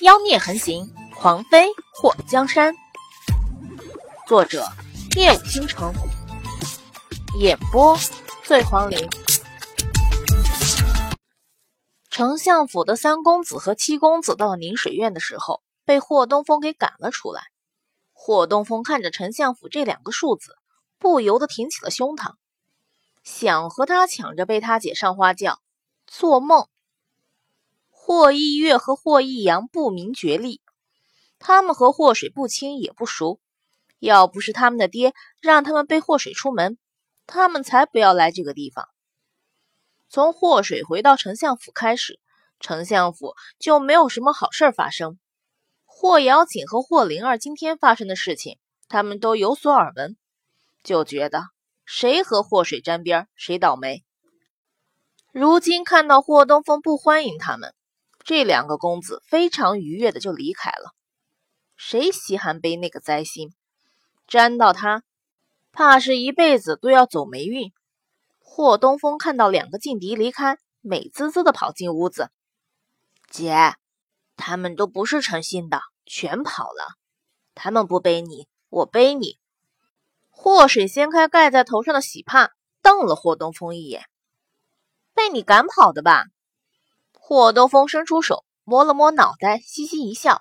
妖孽横行，狂飞祸江山。作者：夜舞倾城，演播：醉黄林。丞相府的三公子和七公子到宁水院的时候，被霍东风给赶了出来。霍东风看着丞相府这两个数字，不由得挺起了胸膛，想和他抢着被他姐上花轿。做梦。霍一月和霍一阳不明觉厉，他们和霍水不亲也不熟。要不是他们的爹让他们背霍水出门，他们才不要来这个地方。从霍水回到丞相府开始，丞相府就没有什么好事发生。霍瑶锦和霍灵儿今天发生的事情，他们都有所耳闻，就觉得谁和霍水沾边，谁倒霉。如今看到霍东风不欢迎他们。这两个公子非常愉悦的就离开了。谁稀罕背那个灾星？沾到他，怕是一辈子都要走霉运。霍东风看到两个劲敌离开，美滋滋的跑进屋子。姐，他们都不是诚心的，全跑了。他们不背你，我背你。霍水掀开盖在头上的喜帕，瞪了霍东风一眼：“被你赶跑的吧？”霍东风伸出手摸了摸脑袋，嘻嘻一笑：“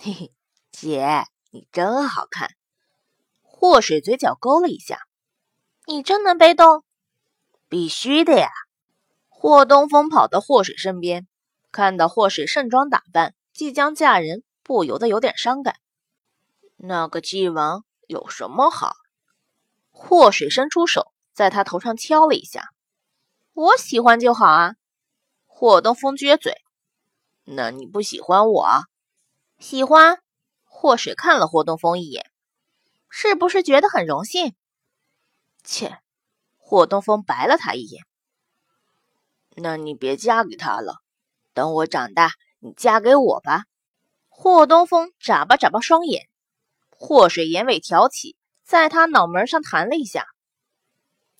嘿嘿，姐，你真好看。”霍水嘴角勾了一下：“你真能背动？必须的呀！”霍东风跑到霍水身边，看到霍水盛装打扮，即将嫁人，不由得有点伤感。那个纪王有什么好？霍水伸出手，在他头上敲了一下：“我喜欢就好啊。”霍东风撅嘴：“那你不喜欢我？喜欢。”霍水看了霍东风一眼：“是不是觉得很荣幸？”切！霍东风白了他一眼：“那你别嫁给他了，等我长大，你嫁给我吧。”霍东风眨巴眨巴双眼，霍水眼尾挑起，在他脑门上弹了一下：“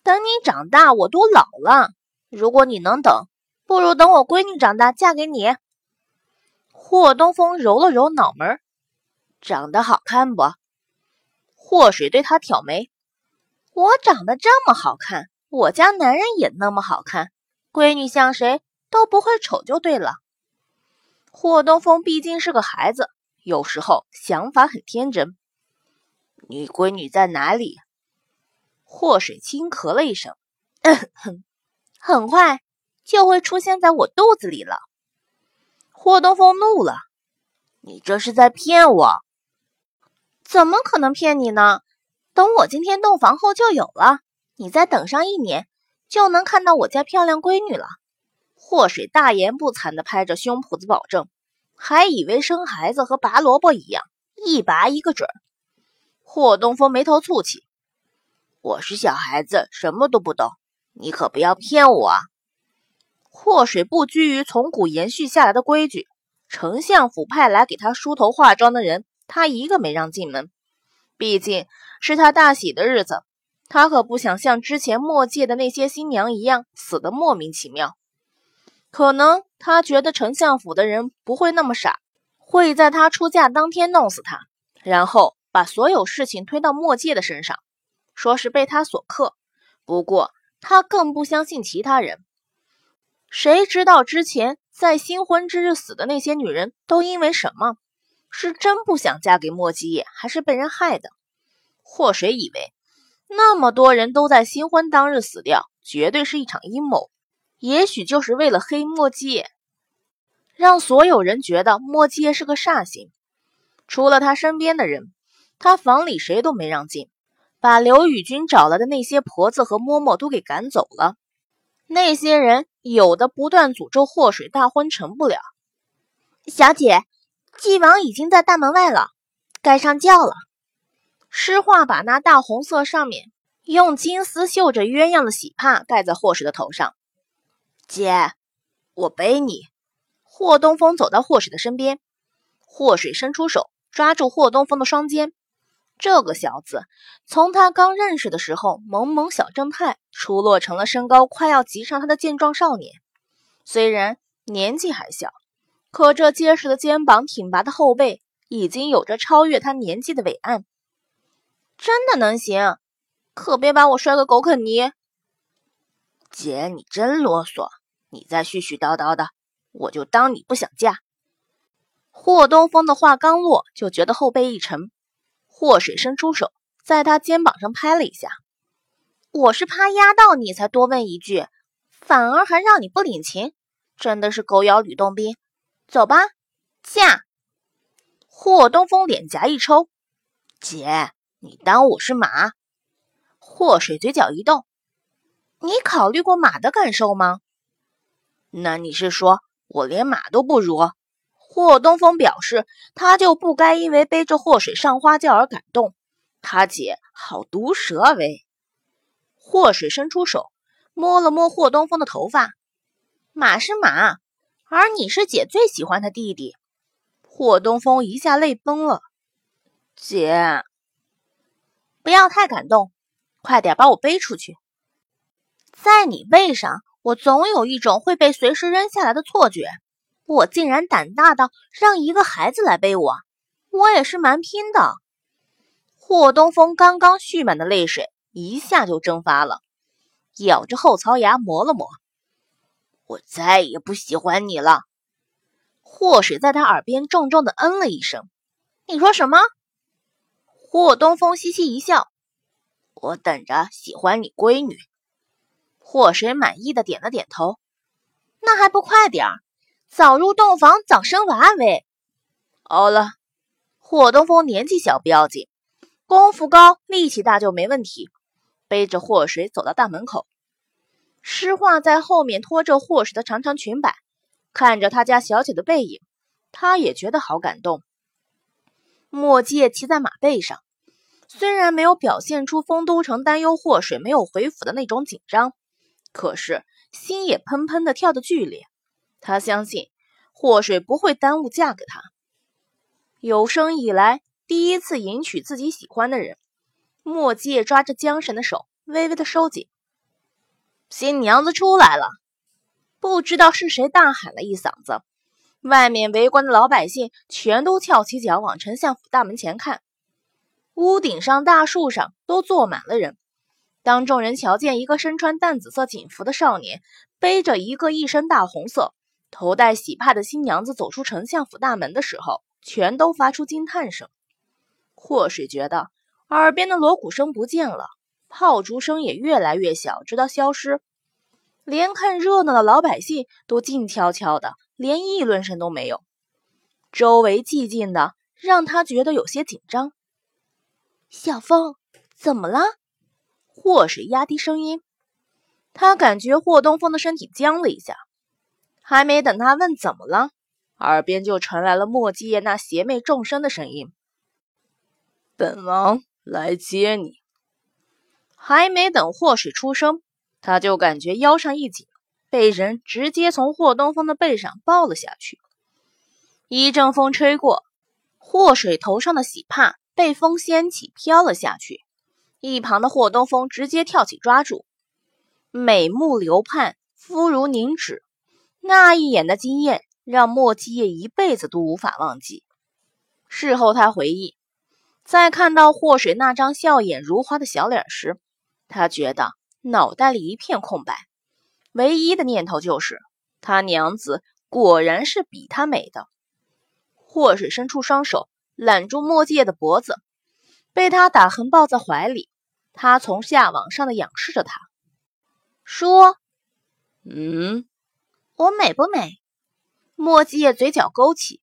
等你长大，我都老了。如果你能等。”不如等我闺女长大嫁给你。霍东风揉了揉脑门，长得好看不？霍水对他挑眉：“我长得这么好看，我家男人也那么好看，闺女像谁都不会丑就对了。”霍东风毕竟是个孩子，有时候想法很天真。你闺女在哪里？霍水轻咳了一声：“很快。”就会出现在我肚子里了。霍东风怒了：“你这是在骗我？怎么可能骗你呢？等我今天洞房后就有了，你再等上一年，就能看到我家漂亮闺女了。”霍水大言不惭地拍着胸脯子保证，还以为生孩子和拔萝卜一样，一拔一个准。霍东风眉头蹙起：“我是小孩子，什么都不懂，你可不要骗我啊！”祸水不拘于从古延续下来的规矩，丞相府派来给他梳头化妆的人，他一个没让进门。毕竟是他大喜的日子，他可不想像之前墨界的那些新娘一样死得莫名其妙。可能他觉得丞相府的人不会那么傻，会在他出嫁当天弄死他，然后把所有事情推到墨界的身上，说是被他所克。不过他更不相信其他人。谁知道之前在新婚之日死的那些女人都因为什么？是真不想嫁给莫基业，还是被人害的？祸水以为那么多人都在新婚当日死掉，绝对是一场阴谋。也许就是为了黑莫基业，让所有人觉得莫基业是个煞星。除了他身边的人，他房里谁都没让进，把刘宇君找来的那些婆子和嬷嬷都给赶走了。那些人有的不断诅咒祸水大婚成不了。小姐，纪王已经在大门外了，该上轿了。诗画把那大红色上面用金丝绣着鸳鸯的喜帕盖在霍水的头上。姐，我背你。霍东风走到霍水的身边，霍水伸出手抓住霍东风的双肩。这个小子，从他刚认识的时候，萌萌小正太，出落成了身高快要及上他的健壮少年。虽然年纪还小，可这结实的肩膀、挺拔的后背，已经有着超越他年纪的伟岸。真的能行，可别把我摔个狗啃泥。姐，你真啰嗦，你再絮絮叨叨的，我就当你不想嫁。霍东风的话刚落，就觉得后背一沉，霍水伸出手，在他肩膀上拍了一下。我是怕压到你才多问一句，反而还让你不领情，真的是狗咬吕洞宾。走吧，嫁！霍东风脸颊一抽，姐，你当我是马？霍水嘴角一动，你考虑过马的感受吗？那你是说我连马都不如？霍东风表示，他就不该因为背着霍水上花轿而感动。他姐好毒舌喂！霍水伸出手摸了摸霍东风的头发，马是马。而你是姐最喜欢的弟弟，霍东风一下泪崩了。姐，不要太感动，快点把我背出去。在你背上，我总有一种会被随时扔下来的错觉。我竟然胆大到让一个孩子来背我，我也是蛮拼的。霍东风刚刚蓄满的泪水一下就蒸发了，咬着后槽牙磨了磨。我再也不喜欢你了。霍水在他耳边重重的嗯了一声。你说什么？霍东风嘻嘻一笑。我等着喜欢你闺女。霍水满意的点了点头。那还不快点儿，早入洞房早生娃呗。好了，霍东风年纪小不要紧，功夫高力气大就没问题。背着祸水走到大门口。诗画在后面拖着祸水的长长裙摆，看着他家小姐的背影，他也觉得好感动。墨界骑在马背上，虽然没有表现出丰都城担忧祸水没有回府的那种紧张，可是心也砰砰的跳得剧烈。他相信祸水不会耽误嫁给他。有生以来第一次迎娶自己喜欢的人，墨界抓着缰绳的手微微的收紧。新娘子出来了！不知道是谁大喊了一嗓子，外面围观的老百姓全都翘起脚往丞相府大门前看。屋顶上、大树上都坐满了人。当众人瞧见一个身穿淡紫色锦服的少年，背着一个一身大红色、头戴喜帕的新娘子走出丞相府大门的时候，全都发出惊叹声。霍水觉得耳边的锣鼓声不见了。炮竹声也越来越小，直到消失。连看热闹的老百姓都静悄悄的，连议论声都没有。周围寂静的，让他觉得有些紧张。小风，怎么了？霍水压低声音。他感觉霍东风的身体僵了一下，还没等他问怎么了，耳边就传来了莫继业那邪魅众生的声音：“本王来接你。”还没等霍水出声，他就感觉腰上一紧，被人直接从霍东风的背上抱了下去。一阵风吹过，霍水头上的喜帕被风掀起，飘了下去。一旁的霍东风直接跳起抓住，美目流盼，肤如凝脂，那一眼的惊艳让莫基业一辈子都无法忘记。事后他回忆，在看到霍水那张笑眼如花的小脸时，他觉得脑袋里一片空白，唯一的念头就是他娘子果然是比他美的。霍水伸出双手揽住墨界的脖子，被他打横抱在怀里。他从下往上的仰视着他，说：“嗯，我美不美？”墨界嘴角勾起，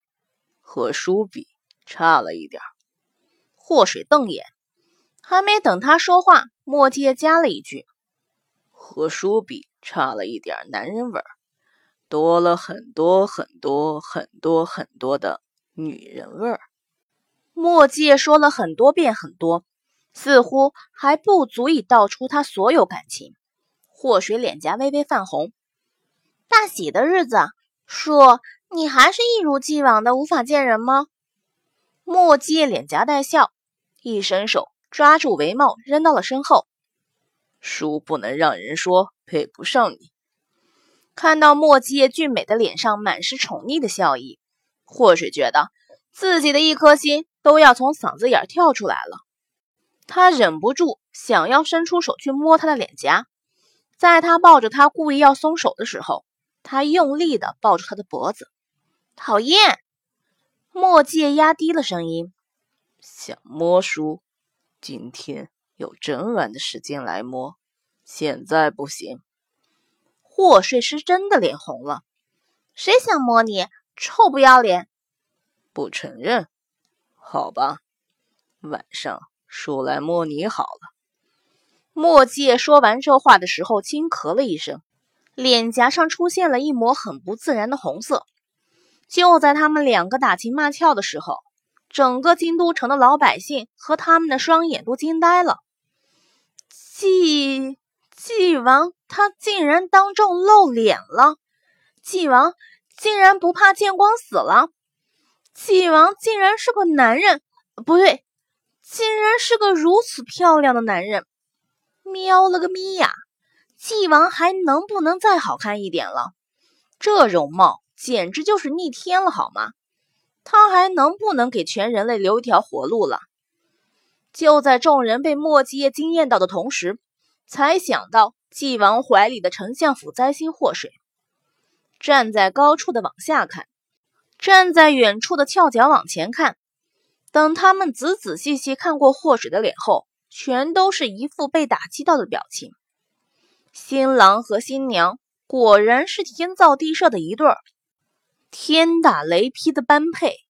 和书比差了一点。霍水瞪眼，还没等他说话。墨界加了一句：“和书比差了一点男人味儿，多了很多很多很多很多的女人味儿。”墨界说了很多遍很多，似乎还不足以道出他所有感情。霍水脸颊微微泛红。大喜的日子，叔，你还是一如既往的无法见人吗？墨界脸颊带笑，一伸手。抓住帷帽，扔到了身后。叔不能让人说配不上你。看到莫季夜俊美的脸上满是宠溺的笑意，祸水觉得自己的一颗心都要从嗓子眼跳出来了，他忍不住想要伸出手去摸他的脸颊。在他抱着他故意要松手的时候，他用力的抱住他的脖子。讨厌！墨界压低了声音：“想摸书，今天有整晚的时间来摸，现在不行。”祸水师真的脸红了。谁想摸你？臭不要脸！不承认？好吧，晚上说来摸你好了。墨界说完这话的时候，轻咳了一声，脸颊上出现了一抹很不自然的红色。就在他们两个打情骂俏的时候，整个京都城的老百姓和他们的双眼都惊呆了。纪纪王，他竟然当众露脸了！纪王竟然不怕见光死了！纪王竟然是个男人，不对，竟然是个如此漂亮的男人！喵了个咪呀！纪王还能不能再好看一点了？这容貌简直就是逆天了，好吗？他还能不能给全人类留一条活路了？就在众人被墨迹叶惊艳到的同时，才想到纪王怀里的丞相府灾星祸水。站在高处的往下看，站在远处的翘脚往前看。等他们仔仔细细看过祸水的脸后，全都是一副被打击到的表情。新郎和新娘果然是天造地设的一对儿，天打雷劈的般配。